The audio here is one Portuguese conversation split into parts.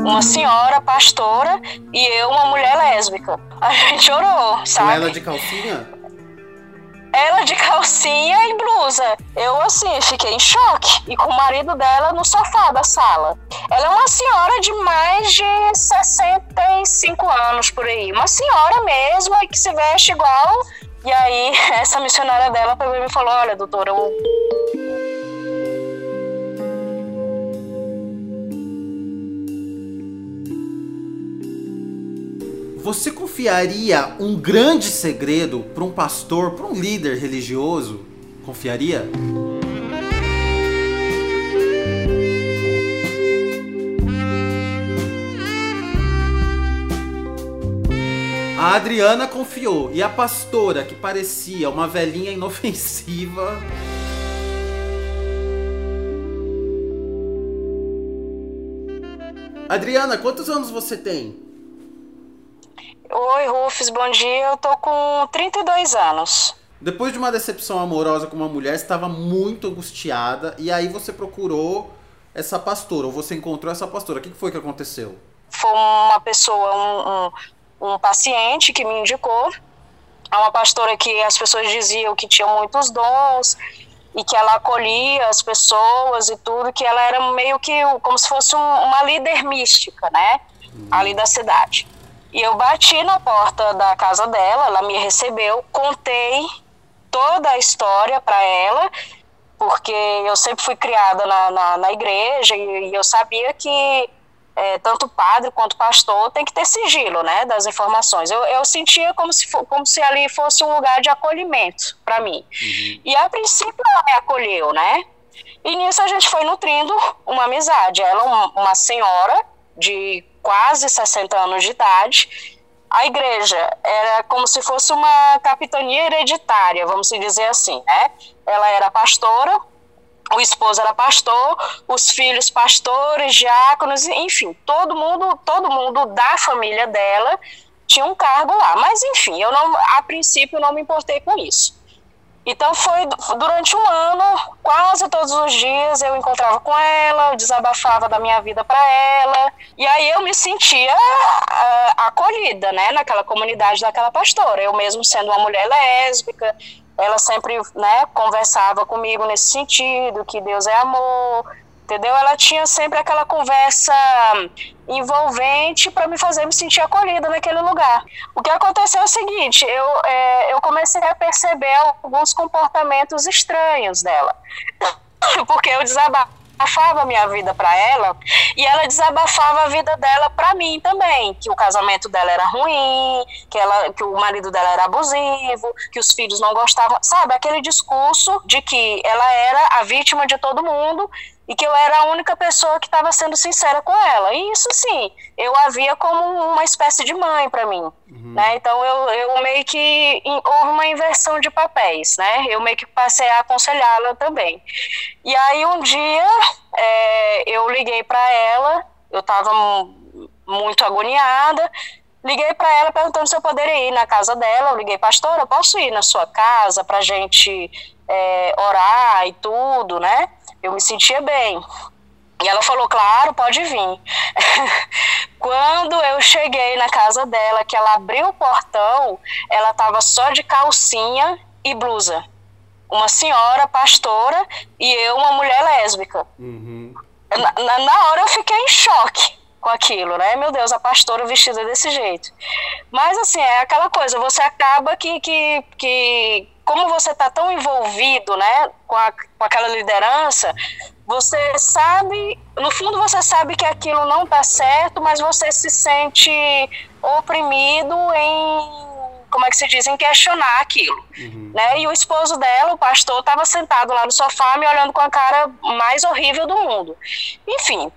Uma senhora pastora e eu, uma mulher lésbica. A gente orou, sabe? Com ela de calcinha? Ela de calcinha e blusa. Eu, assim, fiquei em choque. E com o marido dela no sofá da sala. Ela é uma senhora de mais de 65 anos por aí. Uma senhora mesmo, que se veste igual. E aí, essa missionária dela pegou e me falou: Olha, doutora, eu Você confiaria um grande segredo para um pastor, para um líder religioso? Confiaria? A Adriana confiou e a pastora, que parecia uma velhinha inofensiva, Adriana, quantos anos você tem? Oi, Rufus, bom dia. Eu tô com 32 anos. Depois de uma decepção amorosa com uma mulher, estava muito angustiada e aí você procurou essa pastora, ou você encontrou essa pastora. O que foi que aconteceu? Foi uma pessoa, um, um, um paciente que me indicou. É uma pastora que as pessoas diziam que tinha muitos dons e que ela acolhia as pessoas e tudo, que ela era meio que como se fosse um, uma líder mística, né? Uhum. Ali da cidade. E eu bati na porta da casa dela, ela me recebeu, contei toda a história para ela, porque eu sempre fui criada na, na, na igreja e, e, eu sabia que é, tanto padre quanto pastor tem que ter sigilo, né, das informações. Eu, eu sentia como se, como se ali fosse um lugar de acolhimento para mim. Uhum. E a princípio ela me acolheu, né? E nisso a gente foi nutrindo uma amizade. Ela, uma, uma senhora de quase 60 anos de idade. A igreja era como se fosse uma capitania hereditária, vamos dizer assim, né? Ela era pastora, o esposo era pastor, os filhos pastores, diáconos, enfim, todo mundo, todo mundo da família dela tinha um cargo lá. Mas enfim, eu não, a princípio não me importei com isso. Então foi durante um ano, quase todos os dias eu encontrava com ela, eu desabafava da minha vida para ela, e aí eu me sentia uh, acolhida, né, naquela comunidade daquela pastora. Eu mesmo sendo uma mulher lésbica, ela sempre, né, conversava comigo nesse sentido, que Deus é amor, entendeu? Ela tinha sempre aquela conversa envolvente para me fazer me sentir acolhida naquele lugar. O que aconteceu é o seguinte, eu, é, eu comecei a perceber alguns comportamentos estranhos dela, porque eu desabafava minha vida para ela e ela desabafava a vida dela para mim também, que o casamento dela era ruim, que ela que o marido dela era abusivo, que os filhos não gostavam, sabe, aquele discurso de que ela era a vítima de todo mundo e que eu era a única pessoa que estava sendo sincera com ela. E isso sim, eu a via como uma espécie de mãe para mim, uhum. né? Então eu, eu meio que houve uma inversão de papéis, né? Eu meio que passei a aconselhá-la também. E aí um dia é, eu liguei para ela, eu estava muito agoniada. Liguei para ela perguntando se eu poderia ir na casa dela. Eu liguei, pastora, posso ir na sua casa para gente é, orar e tudo, né? Eu me sentia bem. E ela falou, claro, pode vir. Quando eu cheguei na casa dela, que ela abriu o portão, ela estava só de calcinha e blusa. Uma senhora pastora e eu, uma mulher lésbica. Uhum. Na, na hora eu fiquei em choque com aquilo, né? Meu Deus, a pastora vestida desse jeito. Mas assim, é aquela coisa, você acaba que, que, que como você está tão envolvido né, com, a, com aquela liderança, você sabe, no fundo você sabe que aquilo não está certo, mas você se sente oprimido em, como é que se diz, em questionar aquilo. Uhum. Né? E o esposo dela, o pastor, estava sentado lá no sofá me olhando com a cara mais horrível do mundo. Enfim,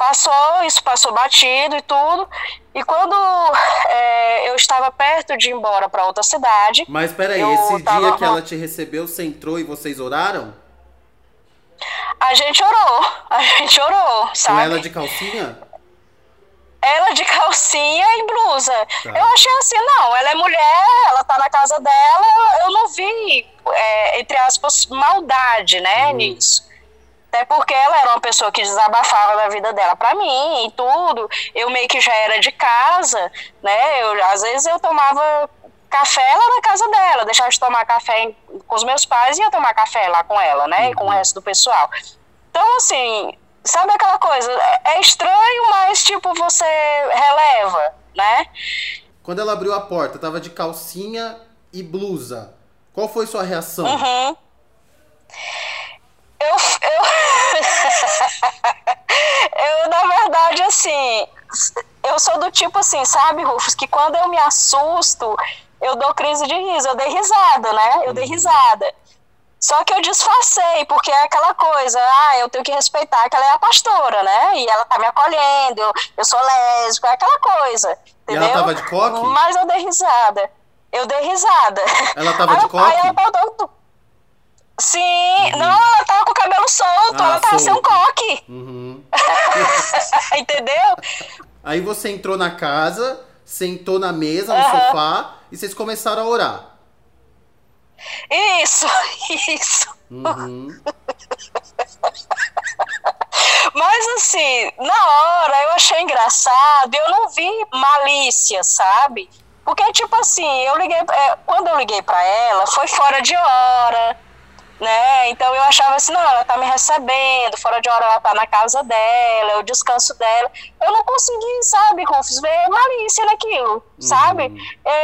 Passou, isso passou batido e tudo. E quando é, eu estava perto de ir embora para outra cidade. Mas peraí, esse tava... dia que ela te recebeu, você entrou e vocês oraram? A gente orou, a gente orou, sabe? Com ela de calcinha? Ela de calcinha e blusa. Tá. Eu achei assim, não, ela é mulher, ela tá na casa dela, eu não vi, é, entre aspas, maldade, né, uhum. nisso. Até porque ela era uma pessoa que desabafava da vida dela para mim e tudo. Eu meio que já era de casa, né? Eu, às vezes eu tomava café lá na casa dela, deixava de tomar café com os meus pais e ia tomar café lá com ela, né? Uhum. E com o uhum. resto do pessoal. Então, assim, sabe aquela coisa? É, é estranho, mas tipo, você releva, né? Quando ela abriu a porta, tava de calcinha e blusa. Qual foi sua reação? Uhum. Eu, eu, eu, na verdade, assim, eu sou do tipo assim, sabe, Rufus, que quando eu me assusto, eu dou crise de riso. Eu dei risada, né? Eu dei uhum. risada. Só que eu disfarcei, porque é aquela coisa, ah, eu tenho que respeitar que ela é a pastora, né? E ela tá me acolhendo, eu, eu sou lésbica, é aquela coisa. Entendeu? E ela tava de coque? Mas eu dei risada. Eu dei risada. Ela tava de coque? Aí ela perguntou, Sim, uhum. não, ela tava com o cabelo solto, ah, ela tava solto. sem um coque. Uhum. Entendeu? Aí você entrou na casa, sentou na mesa, no uhum. sofá, e vocês começaram a orar. Isso, isso. Uhum. Mas assim, na hora eu achei engraçado, eu não vi malícia, sabe? Porque, tipo assim, eu liguei. É, quando eu liguei pra ela, foi fora de hora né? Então eu achava assim, não, ela tá me recebendo, fora de hora ela tá na casa dela, é o descanso dela. Eu não consegui, sabe, Rufus, ver malícia naquilo, uhum. sabe?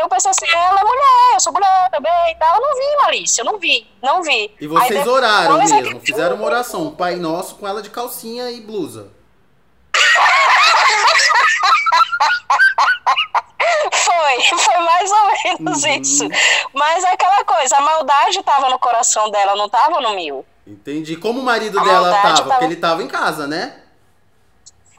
Eu pensei assim, ela é mulher, eu sou mulher também e tal. Eu não vi malícia, eu não vi, não vi. E vocês Aí, oraram mesmo, é fizeram uma oração, um Pai Nosso com ela de calcinha e blusa. Foi, foi mais ou menos uhum. isso. Mas é aquela coisa, a maldade estava no coração dela, não estava no meu. Entendi. Como o marido a dela estava? Tava... Porque ele estava em casa, né?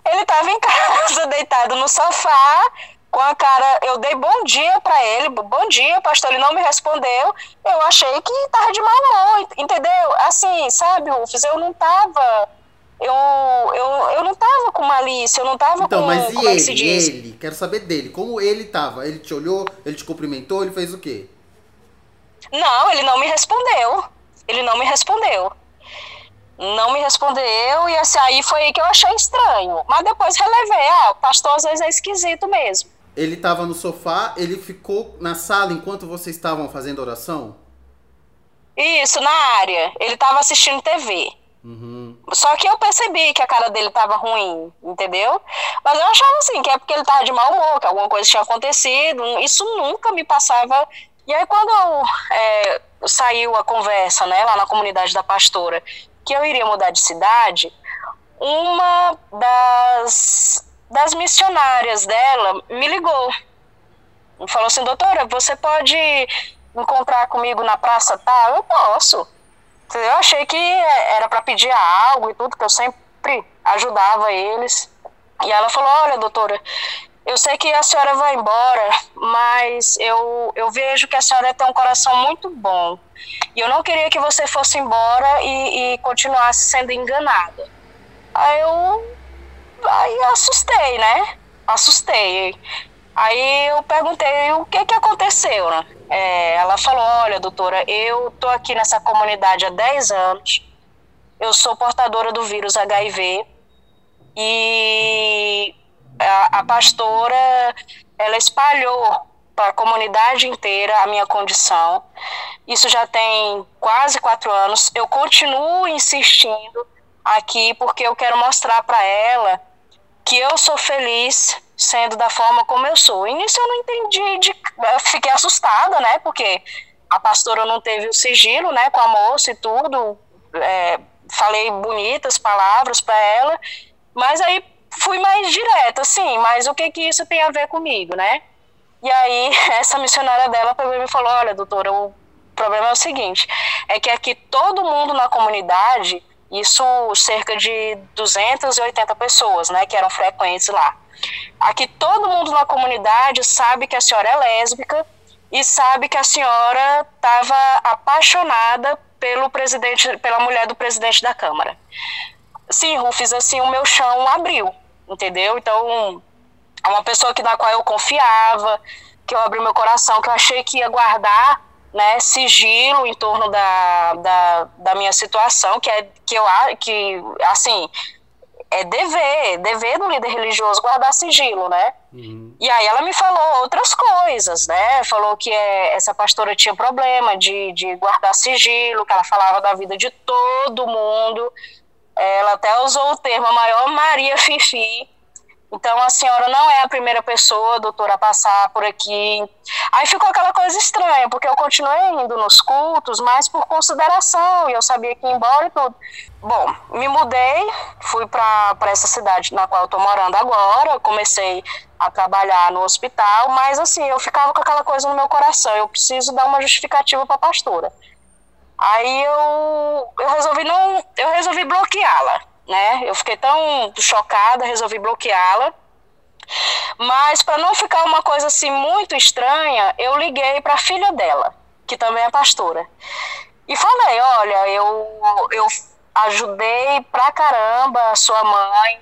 Ele estava em casa, deitado no sofá, com a cara. Eu dei bom dia para ele, bom dia, pastor. Ele não me respondeu. Eu achei que tava de mau humor, entendeu? Assim, sabe, Rufus, eu não tava eu, eu, eu não tava com malícia, eu não tava então, com. Mas e como ele? É que se diz? Ele? Quero saber dele. Como ele tava? Ele te olhou, ele te cumprimentou, ele fez o quê? Não, ele não me respondeu. Ele não me respondeu. Não me respondeu, e assim, aí foi aí que eu achei estranho. Mas depois relevei, ah, o pastor às vezes é esquisito mesmo. Ele tava no sofá, ele ficou na sala enquanto vocês estavam fazendo oração? Isso, na área. Ele tava assistindo TV. Uhum. Só que eu percebi que a cara dele tava ruim, entendeu? Mas eu achava assim, que é porque ele tava de mau humor, que alguma coisa tinha acontecido. Isso nunca me passava. E aí, quando eu, é, saiu a conversa, né, lá na comunidade da pastora, que eu iria mudar de cidade, uma das, das missionárias dela me ligou. Falou assim, doutora, você pode encontrar comigo na praça tal? Eu posso. Eu achei que era para pedir algo e tudo, que eu sempre ajudava eles. E ela falou: Olha, doutora, eu sei que a senhora vai embora, mas eu, eu vejo que a senhora tem um coração muito bom. E eu não queria que você fosse embora e, e continuasse sendo enganada. Aí eu aí assustei, né? Assustei. Aí eu perguntei o que que aconteceu, né? É, ela falou: Olha, doutora, eu tô aqui nessa comunidade há 10 anos, eu sou portadora do vírus HIV e a, a pastora ela espalhou para a comunidade inteira a minha condição. Isso já tem quase quatro anos. Eu continuo insistindo aqui porque eu quero mostrar para ela que eu sou feliz sendo da forma como eu sou. Início eu não entendi, de, eu fiquei assustada, né? Porque a pastora não teve o sigilo, né, com a moça e tudo. É, falei bonitas palavras para ela, mas aí fui mais direta, assim, mas o que que isso tem a ver comigo, né? E aí essa missionária dela pegou me falou, olha, doutora, o problema é o seguinte, é que aqui todo mundo na comunidade, isso cerca de 280 pessoas, né, que eram frequentes lá, Aqui todo mundo na comunidade sabe que a senhora é lésbica e sabe que a senhora estava apaixonada pelo presidente, pela mulher do presidente da Câmara. Sim, Rufus, assim, o meu chão abriu, entendeu? Então, é uma pessoa que, na qual eu confiava, que eu abri meu coração, que eu achei que ia guardar né, sigilo em torno da, da, da minha situação, que é que eu que assim é dever, dever do líder religioso guardar sigilo, né? Uhum. E aí ela me falou outras coisas, né? Falou que é, essa pastora tinha problema de, de guardar sigilo, que ela falava da vida de todo mundo. Ela até usou o termo a maior Maria Fifi, então a senhora não é a primeira pessoa, doutora, a passar por aqui. Aí ficou aquela coisa estranha, porque eu continuei indo nos cultos, mas por consideração, e eu sabia que ia embora e tudo. Bom, me mudei, fui para essa cidade na qual eu estou morando agora, comecei a trabalhar no hospital, mas assim, eu ficava com aquela coisa no meu coração, eu preciso dar uma justificativa para a pastora. Aí eu, eu resolvi não, eu resolvi bloqueá-la né? Eu fiquei tão chocada, resolvi bloqueá-la. Mas para não ficar uma coisa assim muito estranha, eu liguei para a filha dela, que também é pastora. E falei, olha, eu eu ajudei pra caramba a sua mãe.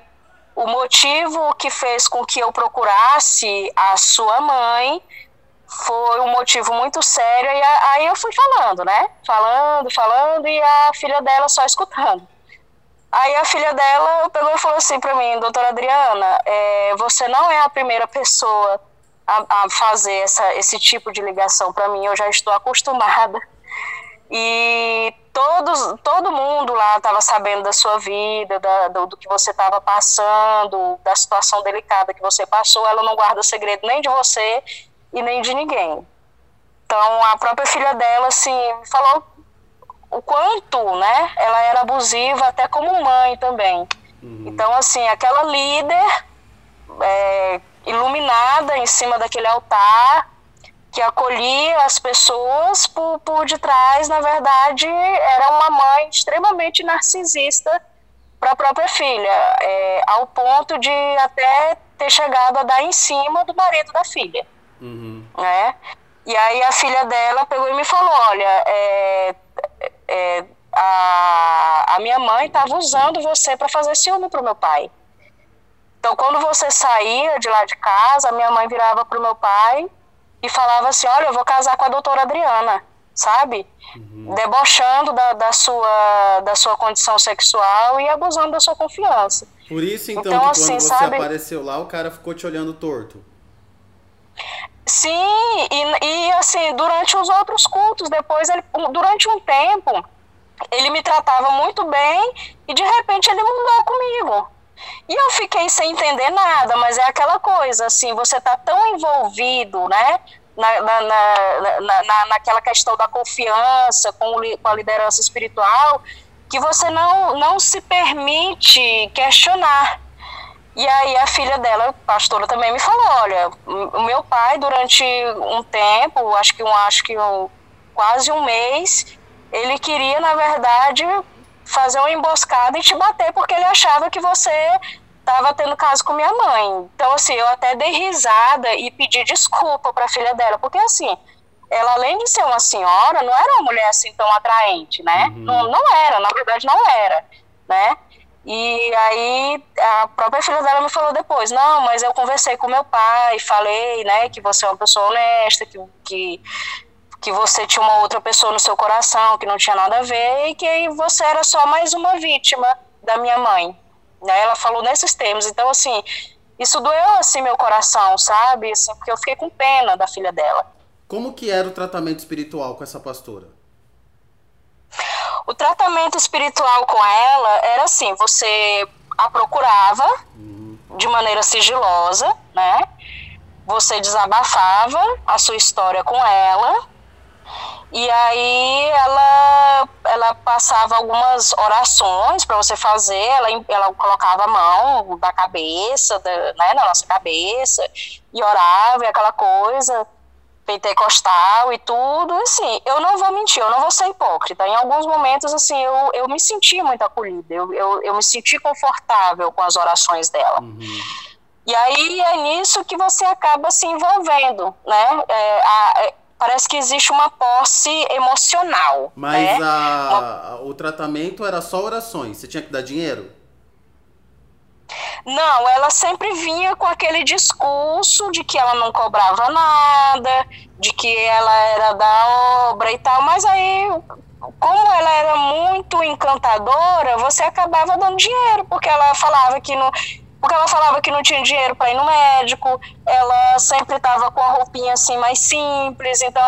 O motivo que fez com que eu procurasse a sua mãe foi um motivo muito sério. E aí eu fui falando, né? Falando, falando, e a filha dela só escutando. Aí a filha dela pegou e falou assim para mim, doutora Adriana, é, você não é a primeira pessoa a, a fazer essa, esse tipo de ligação para mim, eu já estou acostumada. E todos, todo mundo lá estava sabendo da sua vida, da, do, do que você estava passando, da situação delicada que você passou. Ela não guarda segredo nem de você e nem de ninguém. Então a própria filha dela assim falou o quanto, né, ela era abusiva até como mãe também. Uhum. Então, assim, aquela líder é, iluminada em cima daquele altar, que acolhia as pessoas por, por detrás, na verdade, era uma mãe extremamente narcisista para a própria filha, é, ao ponto de até ter chegado a dar em cima do marido da filha. Uhum. Né? E aí a filha dela pegou e me falou, olha, é, é, a, a minha mãe estava usando você para fazer ciúme para o meu pai. Então, quando você saía de lá de casa, a minha mãe virava para o meu pai e falava assim: Olha, eu vou casar com a doutora Adriana, sabe? Uhum. Debochando da, da, sua, da sua condição sexual e abusando da sua confiança. Por isso, então, então que assim, quando você sabe... apareceu lá, o cara ficou te olhando torto. Sim, e, e assim, durante os outros cultos, depois, ele, durante um tempo, ele me tratava muito bem e de repente ele mudou comigo. E eu fiquei sem entender nada, mas é aquela coisa, assim, você tá tão envolvido, né, na, na, na, na, naquela questão da confiança com, com a liderança espiritual, que você não, não se permite questionar. E aí a filha dela, pastora, também me falou, olha, o meu pai durante um tempo, acho que um, acho que um, quase um mês, ele queria, na verdade, fazer uma emboscada e te bater porque ele achava que você estava tendo caso com minha mãe. Então, assim, eu até dei risada e pedi desculpa para a filha dela, porque assim, ela além de ser uma senhora, não era uma mulher assim tão atraente, né? Uhum. Não, não era, na verdade não era, né? E aí a própria filha dela me falou depois, não, mas eu conversei com meu pai, falei, né, que você é uma pessoa honesta, que, que, que você tinha uma outra pessoa no seu coração, que não tinha nada a ver, e que você era só mais uma vítima da minha mãe. Né? Ela falou nesses termos. Então, assim, isso doeu assim meu coração, sabe? Assim, porque eu fiquei com pena da filha dela. Como que era o tratamento espiritual com essa pastora? O tratamento espiritual com ela era assim: você a procurava de maneira sigilosa, né? Você desabafava a sua história com ela. E aí ela, ela passava algumas orações para você fazer, ela, ela colocava a mão da cabeça, da, né, na nossa cabeça, e orava e aquela coisa pentecostal e tudo, assim, eu não vou mentir, eu não vou ser hipócrita. Em alguns momentos, assim, eu, eu me senti muito acolhida, eu, eu, eu me senti confortável com as orações dela. Uhum. E aí é nisso que você acaba se envolvendo, né? É, a, é, parece que existe uma posse emocional. Mas né? a, o tratamento era só orações, você tinha que dar dinheiro? Não, ela sempre vinha com aquele discurso de que ela não cobrava nada, de que ela era da obra e tal, mas aí, como ela era muito encantadora, você acabava dando dinheiro, porque ela falava que não. Porque ela falava que não tinha dinheiro para ir no médico, ela sempre estava com a roupinha assim mais simples, então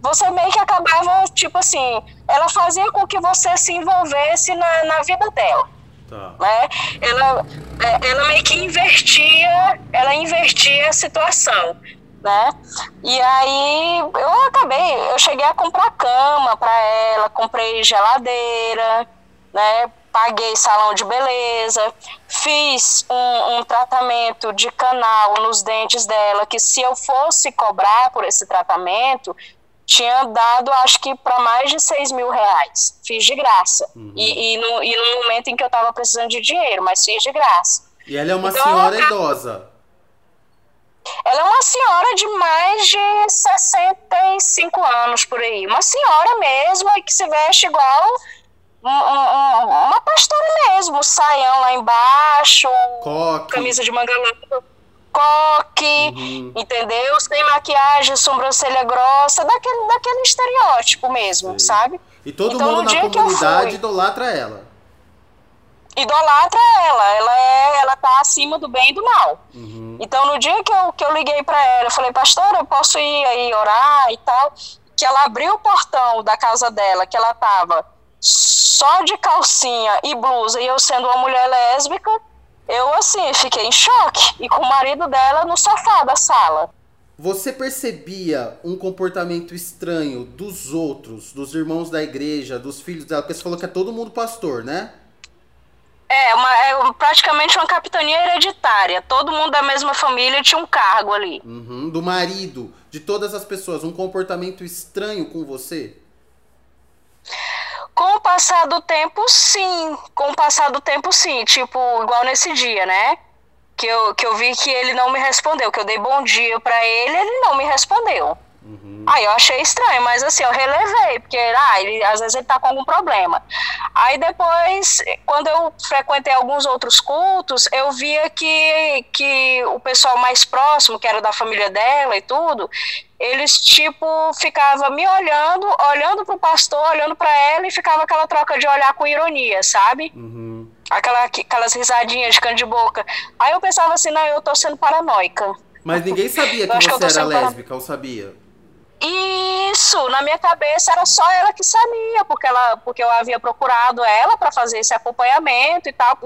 você meio que acabava, tipo assim, ela fazia com que você se envolvesse na, na vida dela. Tá. Né? Ela, é, ela meio que invertia, ela invertia a situação. Né? E aí eu acabei, eu cheguei a comprar cama para ela, comprei geladeira, né? Paguei salão de beleza, fiz um, um tratamento de canal nos dentes dela, que se eu fosse cobrar por esse tratamento, tinha dado, acho que, para mais de 6 mil reais. Fiz de graça. Uhum. E, e, no, e no momento em que eu estava precisando de dinheiro, mas fiz de graça. E ela é uma então, senhora ela, idosa. Ela é uma senhora de mais de 65 anos por aí. Uma senhora mesmo que se veste igual um, um, uma pastora mesmo. Saião lá embaixo, Coque. camisa de manga longa coque, uhum. entendeu? Sem maquiagem, sobrancelha grossa, daquele, daquele estereótipo mesmo, Sei. sabe? E todo então, mundo na comunidade idolatra ela. Idolatra ela, ela é, ela tá acima do bem e do mal. Uhum. Então no dia que eu, que eu liguei para ela, eu falei, pastora, eu posso ir aí orar e tal, que ela abriu o portão da casa dela, que ela tava só de calcinha e blusa, e eu sendo uma mulher lésbica, eu, assim, fiquei em choque. E com o marido dela no sofá da sala. Você percebia um comportamento estranho dos outros, dos irmãos da igreja, dos filhos dela? Porque você falou que é todo mundo pastor, né? É, uma, é praticamente uma capitania hereditária. Todo mundo da mesma família tinha um cargo ali. Uhum, do marido, de todas as pessoas. Um comportamento estranho com você? Com o passar do tempo, sim. Com o passar do tempo, sim. Tipo, igual nesse dia, né? Que eu, que eu vi que ele não me respondeu. Que eu dei bom dia para ele, ele não me respondeu. Uhum. Aí eu achei estranho, mas assim, eu relevei, porque ah, ele, às vezes ele tá com algum problema. Aí depois, quando eu frequentei alguns outros cultos, eu via que, que o pessoal mais próximo, que era da família dela e tudo, eles tipo ficava me olhando, olhando pro pastor, olhando para ela e ficava aquela troca de olhar com ironia, sabe? Uhum. Aquela, aquelas risadinhas de canto de boca. Aí eu pensava assim, não, eu tô sendo paranoica. Mas ninguém sabia que você que era lésbica, para... ou sabia? Isso, na minha cabeça era só ela que sabia, porque, ela, porque eu havia procurado ela para fazer esse acompanhamento e tal,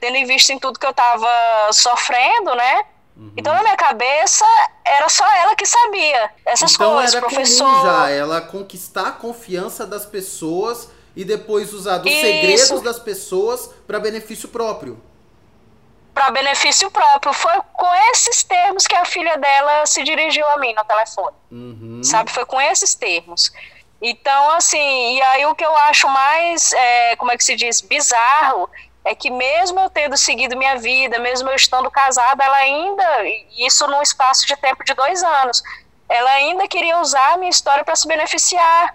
tendo em vista em tudo que eu estava sofrendo, né? Uhum. Então, na minha cabeça, era só ela que sabia essas então, coisas, era professor. Já ela conquistar a confiança das pessoas e depois usar dos Isso. segredos das pessoas para benefício próprio para benefício próprio. Foi com esses termos que a filha dela se dirigiu a mim no telefone. Uhum. Sabe? Foi com esses termos. Então, assim, e aí o que eu acho mais, é, como é que se diz, bizarro, é que mesmo eu tendo seguido minha vida, mesmo eu estando casada, ela ainda, isso num espaço de tempo de dois anos, ela ainda queria usar a minha história para se beneficiar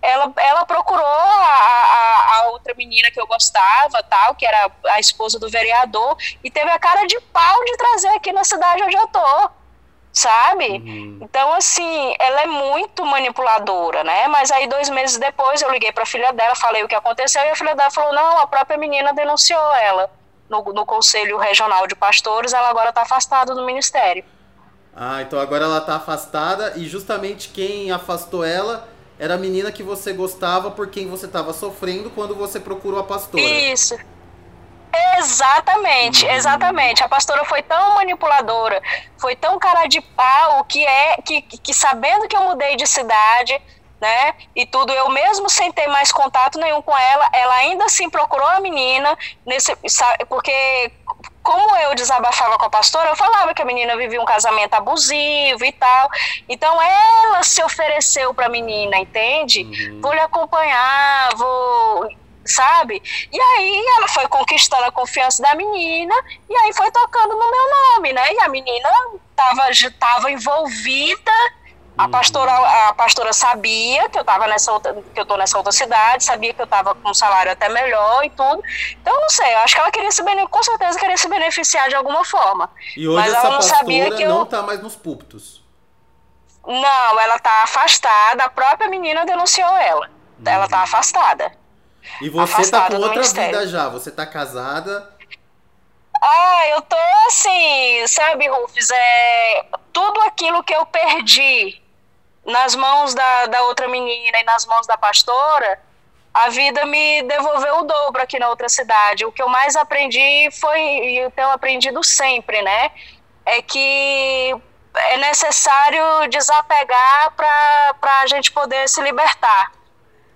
ela, ela procurou a, a, a, outra menina que eu gostava, tal, que era a esposa do vereador, e teve a cara de pau de trazer aqui na cidade onde eu tô, sabe? Uhum. Então, assim, ela é muito manipuladora, né? Mas aí, dois meses depois, eu liguei pra filha dela, falei o que aconteceu, e a filha dela falou: não, a própria menina denunciou ela no, no Conselho Regional de Pastores, ela agora tá afastada do ministério. Ah, então agora ela tá afastada, e justamente quem afastou ela era a menina que você gostava por quem você estava sofrendo quando você procurou a pastora. Isso. Exatamente, uhum. exatamente. A pastora foi tão manipuladora, foi tão cara de pau que é que, que sabendo que eu mudei de cidade, né? E tudo, eu mesmo sem ter mais contato nenhum com ela, ela ainda assim procurou a menina, nesse, porque como eu desabafava com a pastora, eu falava que a menina vivia um casamento abusivo e tal. Então ela se ofereceu para a menina, entende? Uhum. Vou lhe acompanhar, vou sabe? E aí ela foi conquistando a confiança da menina e aí foi tocando no meu nome, né? E a menina tava, tava envolvida A pastora, a pastora sabia que eu tava nessa outra, que eu tô nessa outra cidade, sabia que eu tava com um salário até melhor e tudo. Então não sei, eu acho que ela queria se com certeza queria se beneficiar de alguma forma. E hoje Mas essa ela não pastora sabia que eu- não tá mais nos púlpitos. Não, ela tá afastada, a própria menina denunciou ela. Ela tá afastada. E você tá Afastada com do outra vida já. Você tá casada. Ah, eu tô assim, sabe, Rufus, é tudo aquilo que eu perdi nas mãos da, da outra menina e nas mãos da pastora, a vida me devolveu o dobro aqui na outra cidade. O que eu mais aprendi foi, e eu tenho aprendido sempre, né, é que é necessário desapegar para a gente poder se libertar.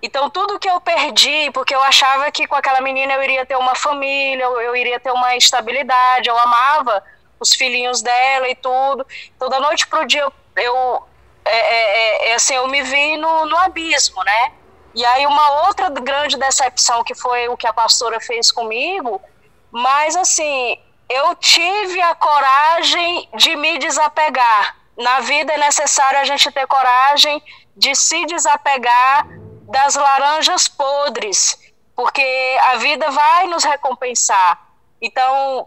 Então, tudo que eu perdi, porque eu achava que com aquela menina eu iria ter uma família, eu, eu iria ter uma estabilidade, eu amava os filhinhos dela e tudo. Então, da noite pro dia, eu, eu, é, é, é, assim, eu me vi no, no abismo, né? E aí, uma outra grande decepção, que foi o que a pastora fez comigo, mas assim, eu tive a coragem de me desapegar. Na vida é necessário a gente ter coragem de se desapegar das laranjas podres, porque a vida vai nos recompensar. Então,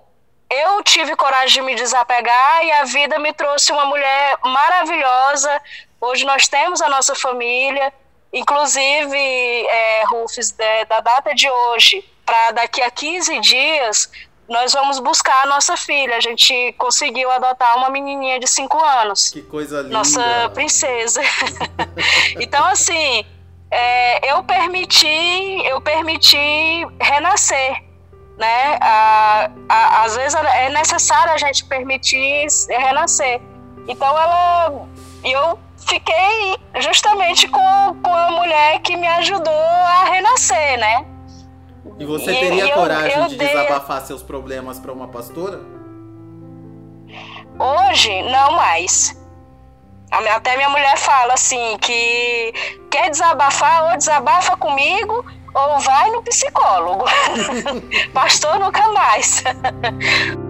eu tive coragem de me desapegar e a vida me trouxe uma mulher maravilhosa. Hoje nós temos a nossa família, inclusive, é, Rufus, é, da data de hoje para daqui a 15 dias, nós vamos buscar a nossa filha. A gente conseguiu adotar uma menininha de 5 anos Que coisa linda. nossa princesa. então, assim, é, eu permiti, eu permiti renascer, né? A, a, às vezes é necessário a gente permitir renascer. Então, ela, eu fiquei justamente com, com a mulher que me ajudou a renascer, né? E você teria e eu- coragem eu de dei- desabafar seus problemas pra uma pastora? Hoje, não mais. Até minha mulher fala assim que quer desabafar ou desabafa comigo ou vai no psicólogo. Pastor nunca mais.